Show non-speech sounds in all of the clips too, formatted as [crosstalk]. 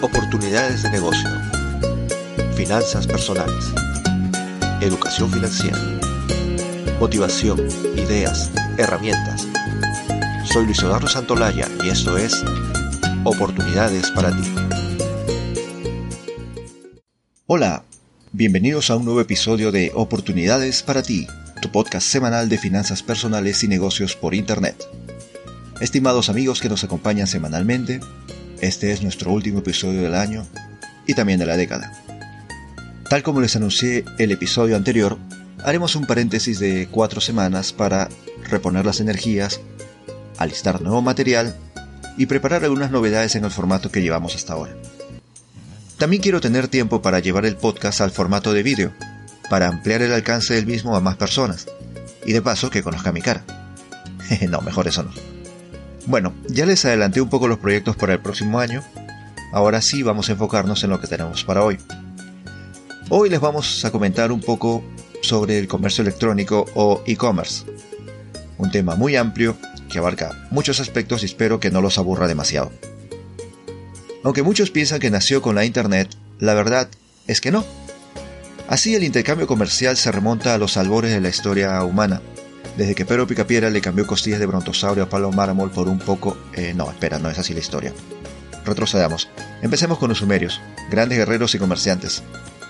Oportunidades de negocio. Finanzas personales. Educación financiera. Motivación, ideas, herramientas. Soy Luis Eduardo Santolaya y esto es Oportunidades para ti. Hola, bienvenidos a un nuevo episodio de Oportunidades para ti, tu podcast semanal de finanzas personales y negocios por Internet. Estimados amigos que nos acompañan semanalmente, este es nuestro último episodio del año y también de la década. Tal como les anuncié el episodio anterior, haremos un paréntesis de cuatro semanas para reponer las energías, alistar nuevo material y preparar algunas novedades en el formato que llevamos hasta ahora. También quiero tener tiempo para llevar el podcast al formato de vídeo, para ampliar el alcance del mismo a más personas, y de paso que conozca mi cara. [laughs] no, mejor eso no. Bueno, ya les adelanté un poco los proyectos para el próximo año. Ahora sí vamos a enfocarnos en lo que tenemos para hoy. Hoy les vamos a comentar un poco sobre el comercio electrónico o e-commerce. Un tema muy amplio que abarca muchos aspectos y espero que no los aburra demasiado. Aunque muchos piensan que nació con la Internet, la verdad es que no. Así el intercambio comercial se remonta a los albores de la historia humana, desde que Pedro Picapiedra le cambió costillas de brontosaurio a Pablo Mármol por un poco... Eh, no, espera, no es así la historia. Retrocedamos. Empecemos con los sumerios, grandes guerreros y comerciantes.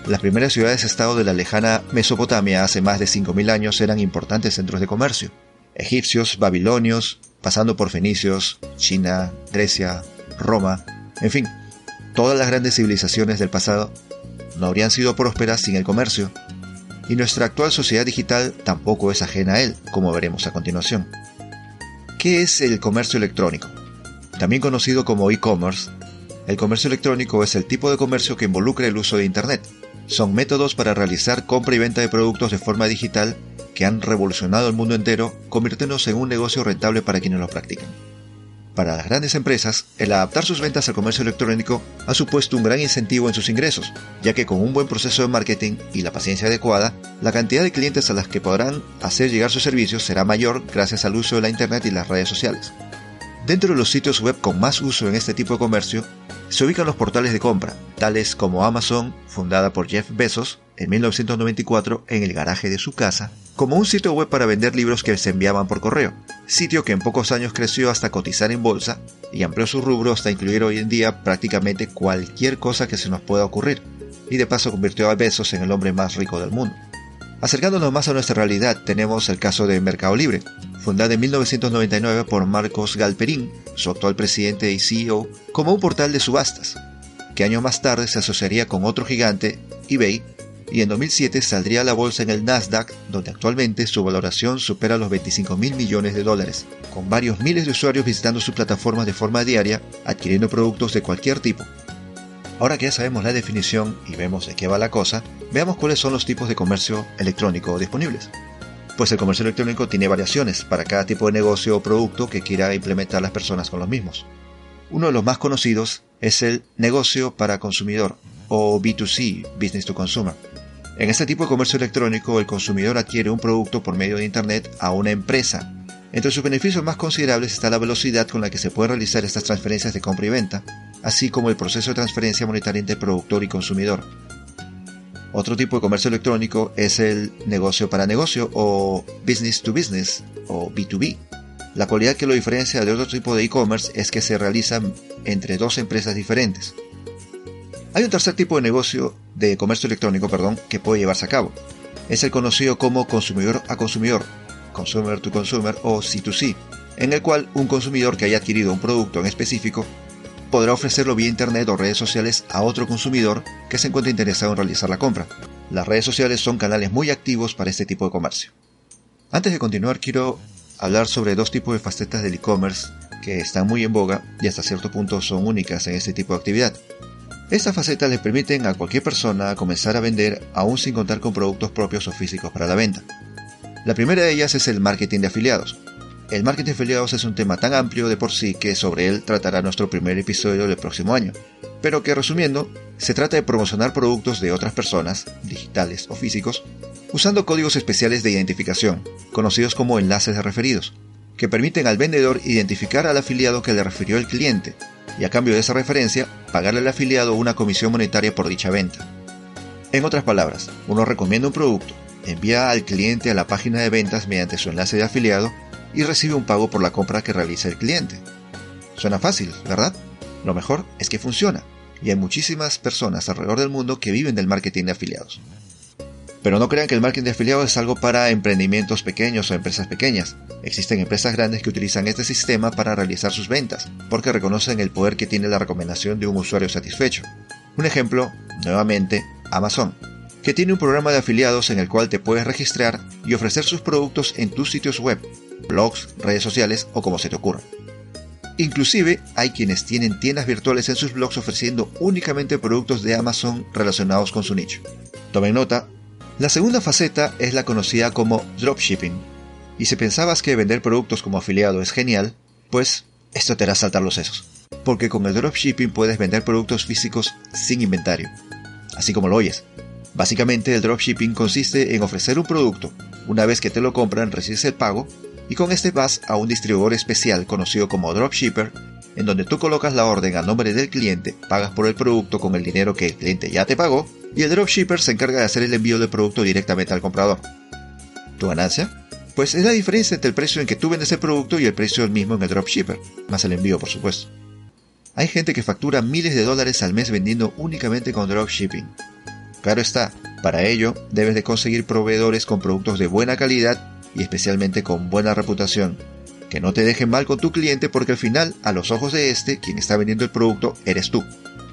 Las primeras ciudades-estado de la lejana Mesopotamia hace más de 5.000 años eran importantes centros de comercio. Egipcios, babilonios, pasando por fenicios, China, Grecia, Roma, en fin, todas las grandes civilizaciones del pasado no habrían sido prósperas sin el comercio, y nuestra actual sociedad digital tampoco es ajena a él, como veremos a continuación. ¿Qué es el comercio electrónico? También conocido como e-commerce, el comercio electrónico es el tipo de comercio que involucra el uso de Internet. Son métodos para realizar compra y venta de productos de forma digital que han revolucionado el mundo entero, convirtiéndose en un negocio rentable para quienes lo practican. Para las grandes empresas, el adaptar sus ventas al comercio electrónico ha supuesto un gran incentivo en sus ingresos, ya que con un buen proceso de marketing y la paciencia adecuada, la cantidad de clientes a las que podrán hacer llegar sus servicios será mayor gracias al uso de la Internet y las redes sociales. Dentro de los sitios web con más uso en este tipo de comercio, se ubican los portales de compra, tales como Amazon, fundada por Jeff Bezos en 1994 en el garaje de su casa, como un sitio web para vender libros que se enviaban por correo, sitio que en pocos años creció hasta cotizar en bolsa y amplió su rubro hasta incluir hoy en día prácticamente cualquier cosa que se nos pueda ocurrir, y de paso convirtió a Bezos en el hombre más rico del mundo. Acercándonos más a nuestra realidad, tenemos el caso de Mercado Libre, fundada en 1999 por Marcos Galperín, su actual presidente y CEO, como un portal de subastas, que años más tarde se asociaría con otro gigante, eBay, y en 2007 saldría a la bolsa en el Nasdaq, donde actualmente su valoración supera los 25 mil millones de dólares, con varios miles de usuarios visitando sus plataformas de forma diaria, adquiriendo productos de cualquier tipo. Ahora que ya sabemos la definición y vemos de qué va la cosa, veamos cuáles son los tipos de comercio electrónico disponibles. Pues el comercio electrónico tiene variaciones para cada tipo de negocio o producto que quiera implementar las personas con los mismos. Uno de los más conocidos es el negocio para consumidor o B2C, Business to Consumer, en este tipo de comercio electrónico, el consumidor adquiere un producto por medio de Internet a una empresa. Entre sus beneficios más considerables está la velocidad con la que se pueden realizar estas transferencias de compra y venta, así como el proceso de transferencia monetaria entre productor y consumidor. Otro tipo de comercio electrónico es el negocio para negocio o business to business o B2B. La cualidad que lo diferencia de otro tipo de e-commerce es que se realiza entre dos empresas diferentes. Hay un tercer tipo de negocio, de comercio electrónico, perdón, que puede llevarse a cabo. Es el conocido como consumidor a consumidor, consumer to consumer o C2C, en el cual un consumidor que haya adquirido un producto en específico podrá ofrecerlo vía internet o redes sociales a otro consumidor que se encuentre interesado en realizar la compra. Las redes sociales son canales muy activos para este tipo de comercio. Antes de continuar quiero hablar sobre dos tipos de facetas del e-commerce que están muy en boga y hasta cierto punto son únicas en este tipo de actividad. Estas facetas le permiten a cualquier persona comenzar a vender aún sin contar con productos propios o físicos para la venta. La primera de ellas es el marketing de afiliados. El marketing de afiliados es un tema tan amplio de por sí que sobre él tratará nuestro primer episodio del próximo año, pero que resumiendo, se trata de promocionar productos de otras personas, digitales o físicos, usando códigos especiales de identificación, conocidos como enlaces de referidos, que permiten al vendedor identificar al afiliado que le refirió el cliente y a cambio de esa referencia, pagarle al afiliado una comisión monetaria por dicha venta. En otras palabras, uno recomienda un producto, envía al cliente a la página de ventas mediante su enlace de afiliado y recibe un pago por la compra que realiza el cliente. Suena fácil, ¿verdad? Lo mejor es que funciona, y hay muchísimas personas alrededor del mundo que viven del marketing de afiliados. Pero no crean que el marketing de afiliados es algo para emprendimientos pequeños o empresas pequeñas. Existen empresas grandes que utilizan este sistema para realizar sus ventas, porque reconocen el poder que tiene la recomendación de un usuario satisfecho. Un ejemplo, nuevamente, Amazon, que tiene un programa de afiliados en el cual te puedes registrar y ofrecer sus productos en tus sitios web, blogs, redes sociales o como se te ocurra. Inclusive hay quienes tienen tiendas virtuales en sus blogs ofreciendo únicamente productos de Amazon relacionados con su nicho. Tomen nota, la segunda faceta es la conocida como dropshipping. Y si pensabas que vender productos como afiliado es genial, pues esto te hará saltar los sesos. Porque con el dropshipping puedes vender productos físicos sin inventario. Así como lo oyes. Básicamente el dropshipping consiste en ofrecer un producto. Una vez que te lo compran recibes el pago y con este vas a un distribuidor especial conocido como dropshipper en donde tú colocas la orden a nombre del cliente, pagas por el producto con el dinero que el cliente ya te pagó y el dropshipper se encarga de hacer el envío del producto directamente al comprador. ¿Tu ganancia? Pues es la diferencia entre el precio en que tú vendes el producto y el precio mismo en el dropshipper, más el envío por supuesto. Hay gente que factura miles de dólares al mes vendiendo únicamente con dropshipping. Claro está, para ello debes de conseguir proveedores con productos de buena calidad y especialmente con buena reputación, que no te dejen mal con tu cliente porque al final, a los ojos de este, quien está vendiendo el producto eres tú.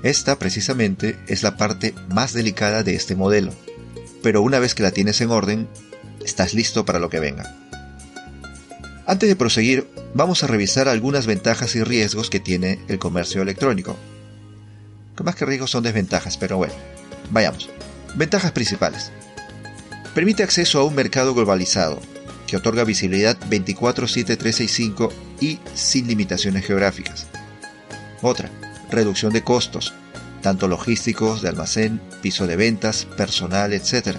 Esta precisamente es la parte más delicada de este modelo, pero una vez que la tienes en orden, estás listo para lo que venga. Antes de proseguir, vamos a revisar algunas ventajas y riesgos que tiene el comercio electrónico. Más que riesgos son desventajas, pero bueno, vayamos. Ventajas principales. Permite acceso a un mercado globalizado, que otorga visibilidad 24-7-365 y sin limitaciones geográficas. Otra, reducción de costos, tanto logísticos, de almacén, piso de ventas, personal, etc.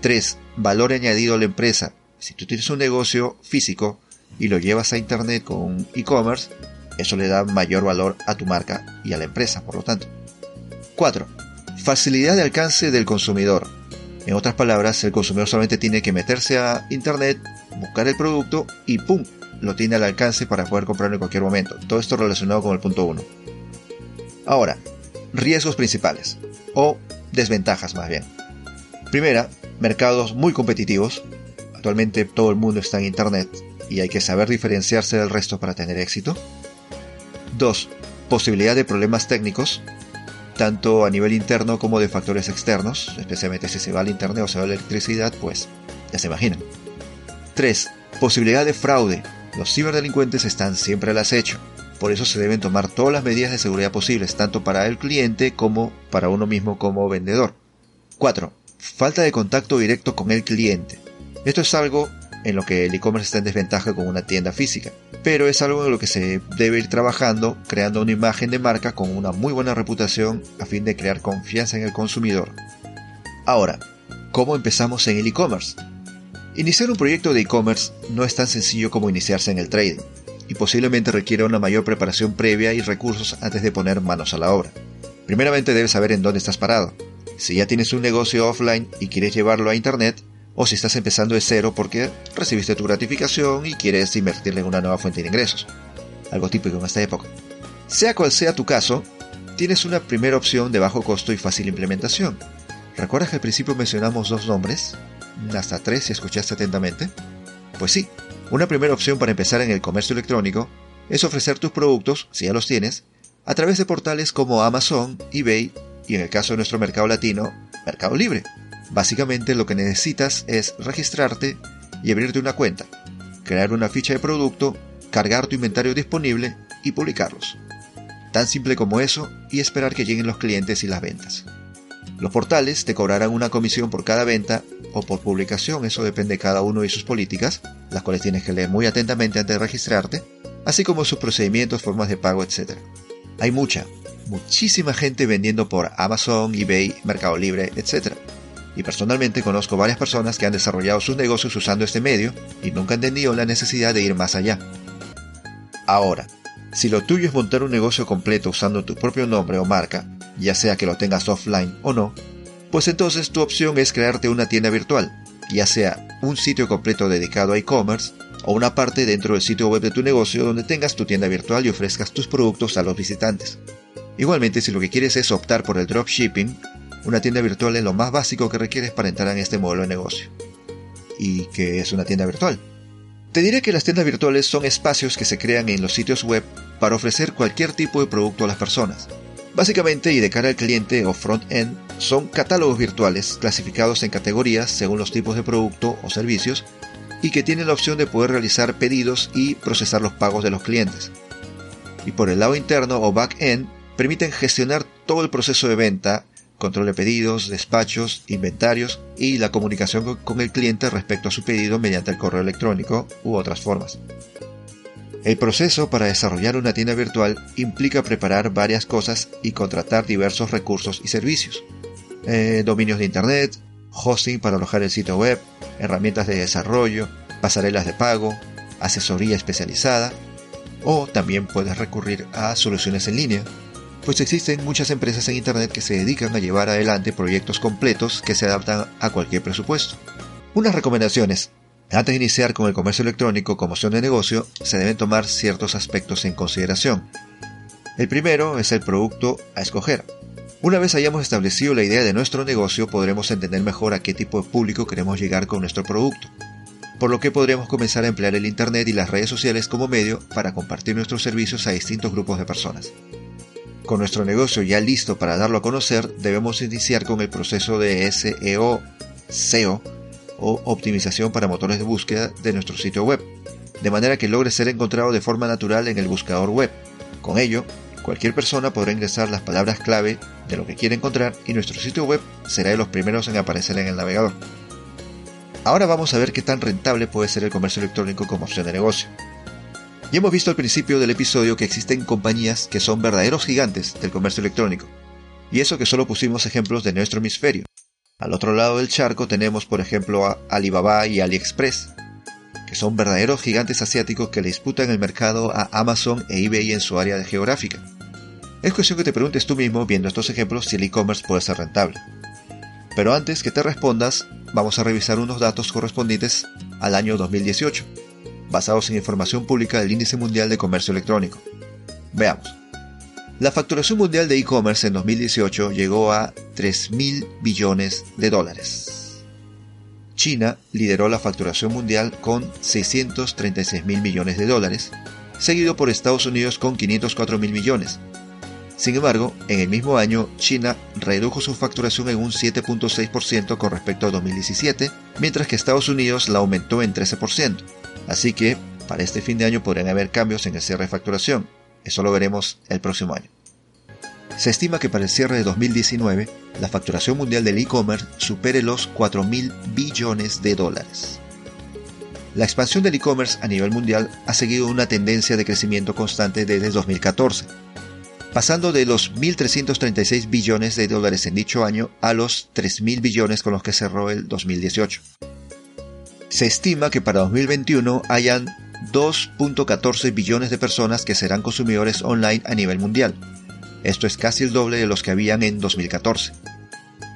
3. Valor añadido a la empresa. Si tú tienes un negocio físico y lo llevas a Internet con e-commerce, eso le da mayor valor a tu marca y a la empresa, por lo tanto. 4. Facilidad de alcance del consumidor. En otras palabras, el consumidor solamente tiene que meterse a Internet, buscar el producto y ¡pum! lo tiene al alcance para poder comprarlo en cualquier momento. Todo esto relacionado con el punto 1. Ahora, riesgos principales, o desventajas más bien. Primera, mercados muy competitivos. Actualmente todo el mundo está en Internet y hay que saber diferenciarse del resto para tener éxito. 2. Posibilidad de problemas técnicos, tanto a nivel interno como de factores externos, especialmente si se va al internet o se va la electricidad, pues ya se imaginan. 3. Posibilidad de fraude. Los ciberdelincuentes están siempre al acecho. Por eso se deben tomar todas las medidas de seguridad posibles, tanto para el cliente como para uno mismo como vendedor. 4. Falta de contacto directo con el cliente. Esto es algo en lo que el e-commerce está en desventaja con una tienda física, pero es algo en lo que se debe ir trabajando, creando una imagen de marca con una muy buena reputación a fin de crear confianza en el consumidor. Ahora, ¿cómo empezamos en el e-commerce? Iniciar un proyecto de e-commerce no es tan sencillo como iniciarse en el trading y posiblemente requiera una mayor preparación previa y recursos antes de poner manos a la obra. Primeramente debes saber en dónde estás parado. Si ya tienes un negocio offline y quieres llevarlo a Internet, o si estás empezando de cero porque recibiste tu gratificación y quieres invertirle en una nueva fuente de ingresos. Algo típico en esta época. Sea cual sea tu caso, tienes una primera opción de bajo costo y fácil implementación. ¿Recuerdas que al principio mencionamos dos nombres? Hasta tres si escuchaste atentamente. Pues sí, una primera opción para empezar en el comercio electrónico es ofrecer tus productos, si ya los tienes, a través de portales como Amazon, eBay y en el caso de nuestro mercado latino, Mercado Libre. Básicamente lo que necesitas es registrarte y abrirte una cuenta, crear una ficha de producto, cargar tu inventario disponible y publicarlos. Tan simple como eso y esperar que lleguen los clientes y las ventas. Los portales te cobrarán una comisión por cada venta o por publicación, eso depende de cada uno y sus políticas, las cuales tienes que leer muy atentamente antes de registrarte, así como sus procedimientos, formas de pago, etc. Hay mucha, muchísima gente vendiendo por Amazon, eBay, Mercado Libre, etc. Y personalmente conozco varias personas que han desarrollado sus negocios usando este medio y nunca han entendido la necesidad de ir más allá. Ahora, Si lo tuyo es montar un negocio completo usando tu propio nombre o marca, ya sea que lo tengas offline o no, pues entonces tu opción es crearte una tienda virtual, ya sea un sitio completo dedicado a e-commerce o una parte dentro del sitio web de tu negocio donde tengas tu tienda virtual y ofrezcas tus productos a los visitantes. Igualmente, si lo que quieres es optar por el dropshipping, una tienda virtual es lo más básico que requieres para entrar en este modelo de negocio. ¿Y qué es una tienda virtual? Te diré que las tiendas virtuales son espacios que se crean en los sitios web para ofrecer cualquier tipo de producto a las personas. Básicamente, y de cara al cliente o front-end, son catálogos virtuales clasificados en categorías según los tipos de producto o servicios y que tienen la opción de poder realizar pedidos y procesar los pagos de los clientes. Y por el lado interno o back-end, permiten gestionar todo el proceso de venta, control de pedidos, despachos, inventarios y la comunicación con el cliente respecto a su pedido mediante el correo electrónico u otras formas. El proceso para desarrollar una tienda virtual implica preparar varias cosas y contratar diversos recursos y servicios. Eh, dominios de Internet, hosting para alojar el sitio web, herramientas de desarrollo, pasarelas de pago, asesoría especializada, o también puedes recurrir a soluciones en línea, pues existen muchas empresas en Internet que se dedican a llevar adelante proyectos completos que se adaptan a cualquier presupuesto. Unas recomendaciones. Antes de iniciar con el comercio electrónico como opción de negocio, se deben tomar ciertos aspectos en consideración. El primero es el producto a escoger. Una vez hayamos establecido la idea de nuestro negocio, podremos entender mejor a qué tipo de público queremos llegar con nuestro producto, por lo que podremos comenzar a emplear el Internet y las redes sociales como medio para compartir nuestros servicios a distintos grupos de personas. Con nuestro negocio ya listo para darlo a conocer, debemos iniciar con el proceso de SEO, SEO o optimización para motores de búsqueda de nuestro sitio web, de manera que logre ser encontrado de forma natural en el buscador web. Con ello, Cualquier persona podrá ingresar las palabras clave de lo que quiere encontrar y nuestro sitio web será de los primeros en aparecer en el navegador. Ahora vamos a ver qué tan rentable puede ser el comercio electrónico como opción de negocio. Ya hemos visto al principio del episodio que existen compañías que son verdaderos gigantes del comercio electrónico, y eso que solo pusimos ejemplos de nuestro hemisferio. Al otro lado del charco tenemos por ejemplo a Alibaba y AliExpress, que son verdaderos gigantes asiáticos que le disputan el mercado a Amazon e eBay en su área geográfica. Es cuestión que te preguntes tú mismo, viendo estos ejemplos, si el e-commerce puede ser rentable. Pero antes que te respondas, vamos a revisar unos datos correspondientes al año 2018, basados en información pública del Índice Mundial de Comercio Electrónico. Veamos. La facturación mundial de e-commerce en 2018 llegó a 3.000 billones de dólares. China lideró la facturación mundial con 636 mil millones de dólares, seguido por Estados Unidos con 504 mil millones, sin embargo, en el mismo año, China redujo su facturación en un 7.6% con respecto a 2017, mientras que Estados Unidos la aumentó en 13%. Así que, para este fin de año podrían haber cambios en el cierre de facturación. Eso lo veremos el próximo año. Se estima que para el cierre de 2019, la facturación mundial del e-commerce supere los 4.000 billones de dólares. La expansión del e-commerce a nivel mundial ha seguido una tendencia de crecimiento constante desde 2014 pasando de los 1.336 billones de dólares en dicho año a los 3.000 billones con los que cerró el 2018. Se estima que para 2021 hayan 2.14 billones de personas que serán consumidores online a nivel mundial. Esto es casi el doble de los que habían en 2014.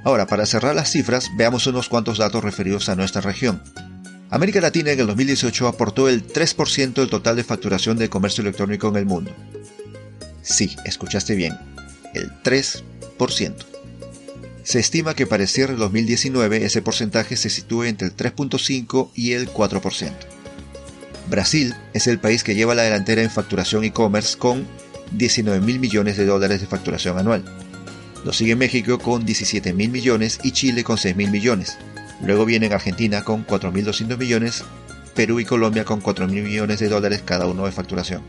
Ahora, para cerrar las cifras, veamos unos cuantos datos referidos a nuestra región. América Latina en el 2018 aportó el 3% del total de facturación de comercio electrónico en el mundo. Sí, escuchaste bien, el 3%. Se estima que para el cierre de 2019 ese porcentaje se sitúe entre el 3.5 y el 4%. Brasil es el país que lleva la delantera en facturación e-commerce con 19 mil millones de dólares de facturación anual. Lo sigue México con 17 mil millones y Chile con 6 mil millones. Luego vienen Argentina con 4.200 millones, Perú y Colombia con 4 mil millones de dólares cada uno de facturación.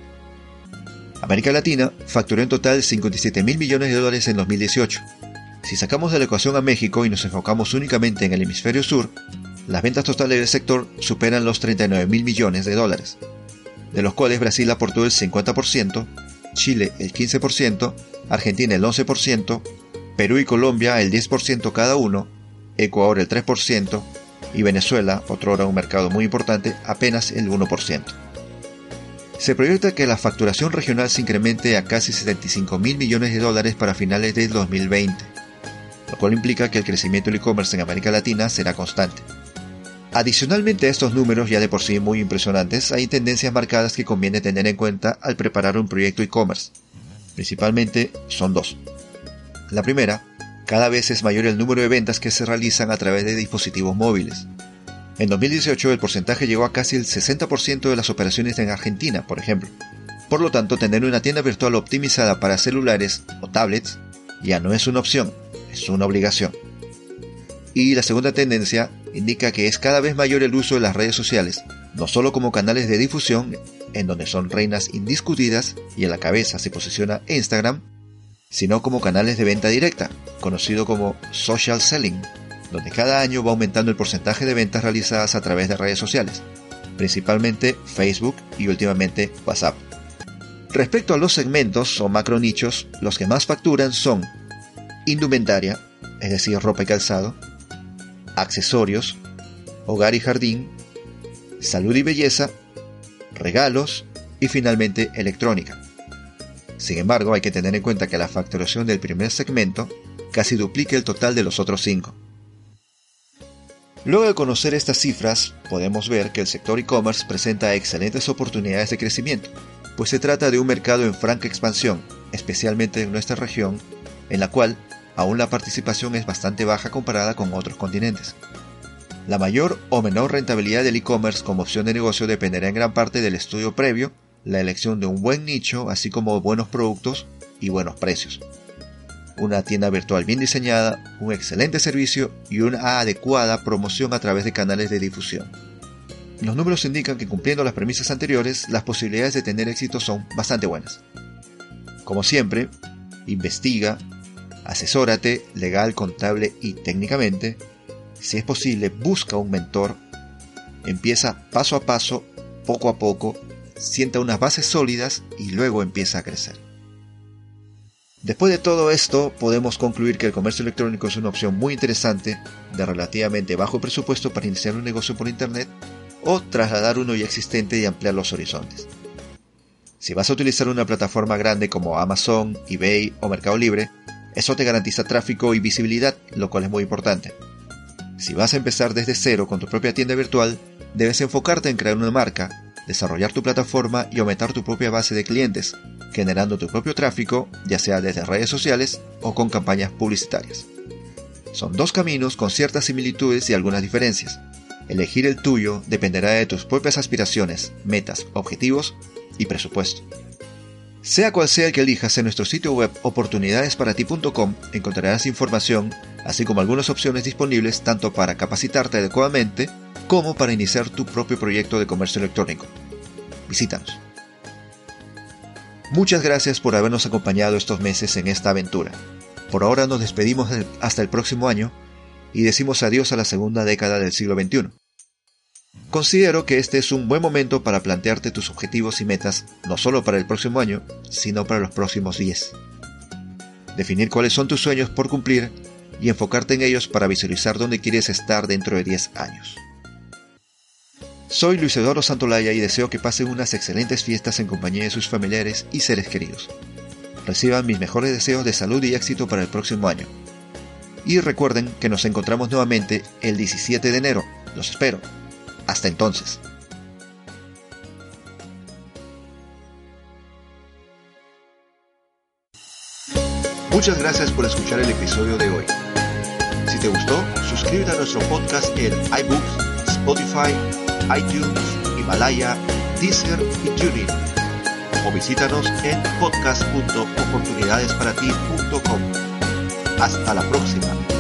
América Latina facturó en total 57 mil millones de dólares en 2018. Si sacamos de la ecuación a México y nos enfocamos únicamente en el hemisferio sur, las ventas totales del sector superan los 39 mil millones de dólares, de los cuales Brasil aportó el 50%, Chile el 15%, Argentina el 11%, Perú y Colombia el 10% cada uno, Ecuador el 3% y Venezuela, otro ahora un mercado muy importante, apenas el 1%. Se proyecta que la facturación regional se incremente a casi 75 mil millones de dólares para finales del 2020, lo cual implica que el crecimiento del e-commerce en América Latina será constante. Adicionalmente a estos números ya de por sí muy impresionantes, hay tendencias marcadas que conviene tener en cuenta al preparar un proyecto e-commerce. Principalmente son dos. La primera, cada vez es mayor el número de ventas que se realizan a través de dispositivos móviles. En 2018 el porcentaje llegó a casi el 60% de las operaciones en Argentina, por ejemplo. Por lo tanto, tener una tienda virtual optimizada para celulares o tablets ya no es una opción, es una obligación. Y la segunda tendencia indica que es cada vez mayor el uso de las redes sociales, no solo como canales de difusión, en donde son reinas indiscutidas y en la cabeza se posiciona Instagram, sino como canales de venta directa, conocido como social selling, donde cada año va aumentando el porcentaje de ventas realizadas a través de redes sociales, principalmente Facebook y últimamente WhatsApp. Respecto a los segmentos o macro nichos, los que más facturan son indumentaria, es decir, ropa y calzado, accesorios, hogar y jardín, salud y belleza, regalos y finalmente electrónica. Sin embargo, hay que tener en cuenta que la facturación del primer segmento casi duplica el total de los otros cinco. Luego de conocer estas cifras, podemos ver que el sector e-commerce presenta excelentes oportunidades de crecimiento, pues se trata de un mercado en franca expansión, especialmente en nuestra región, en la cual aún la participación es bastante baja comparada con otros continentes. La mayor o menor rentabilidad del e-commerce como opción de negocio dependerá en gran parte del estudio previo, la elección de un buen nicho, así como buenos productos y buenos precios. Una tienda virtual bien diseñada, un excelente servicio y una adecuada promoción a través de canales de difusión. Los números indican que cumpliendo las premisas anteriores, las posibilidades de tener éxito son bastante buenas. Como siempre, investiga, asesórate legal, contable y técnicamente. Si es posible, busca un mentor. Empieza paso a paso, poco a poco, sienta unas bases sólidas y luego empieza a crecer. Después de todo esto, podemos concluir que el comercio electrónico es una opción muy interesante, de relativamente bajo presupuesto para iniciar un negocio por Internet o trasladar uno ya existente y ampliar los horizontes. Si vas a utilizar una plataforma grande como Amazon, eBay o Mercado Libre, eso te garantiza tráfico y visibilidad, lo cual es muy importante. Si vas a empezar desde cero con tu propia tienda virtual, debes enfocarte en crear una marca, desarrollar tu plataforma y aumentar tu propia base de clientes, generando tu propio tráfico, ya sea desde redes sociales o con campañas publicitarias. Son dos caminos con ciertas similitudes y algunas diferencias. Elegir el tuyo dependerá de tus propias aspiraciones, metas, objetivos y presupuesto. Sea cual sea el que elijas en nuestro sitio web oportunidadesparati.com encontrarás información, así como algunas opciones disponibles tanto para capacitarte adecuadamente como para iniciar tu propio proyecto de comercio electrónico. Visítanos. Muchas gracias por habernos acompañado estos meses en esta aventura. Por ahora nos despedimos hasta el próximo año y decimos adiós a la segunda década del siglo XXI. Considero que este es un buen momento para plantearte tus objetivos y metas no solo para el próximo año, sino para los próximos 10. Definir cuáles son tus sueños por cumplir y enfocarte en ellos para visualizar dónde quieres estar dentro de 10 años. Soy Luis Eduardo Santolaya y deseo que pasen unas excelentes fiestas en compañía de sus familiares y seres queridos. Reciban mis mejores deseos de salud y éxito para el próximo año. Y recuerden que nos encontramos nuevamente el 17 de enero. Los espero. Hasta entonces. Muchas gracias por escuchar el episodio de hoy. Si te gustó, suscríbete a nuestro podcast en iBooks, Spotify, iTunes, Himalaya, Deezer y TuneIn. O visítanos en podcast.oportunidadesparati.com. Hasta la próxima.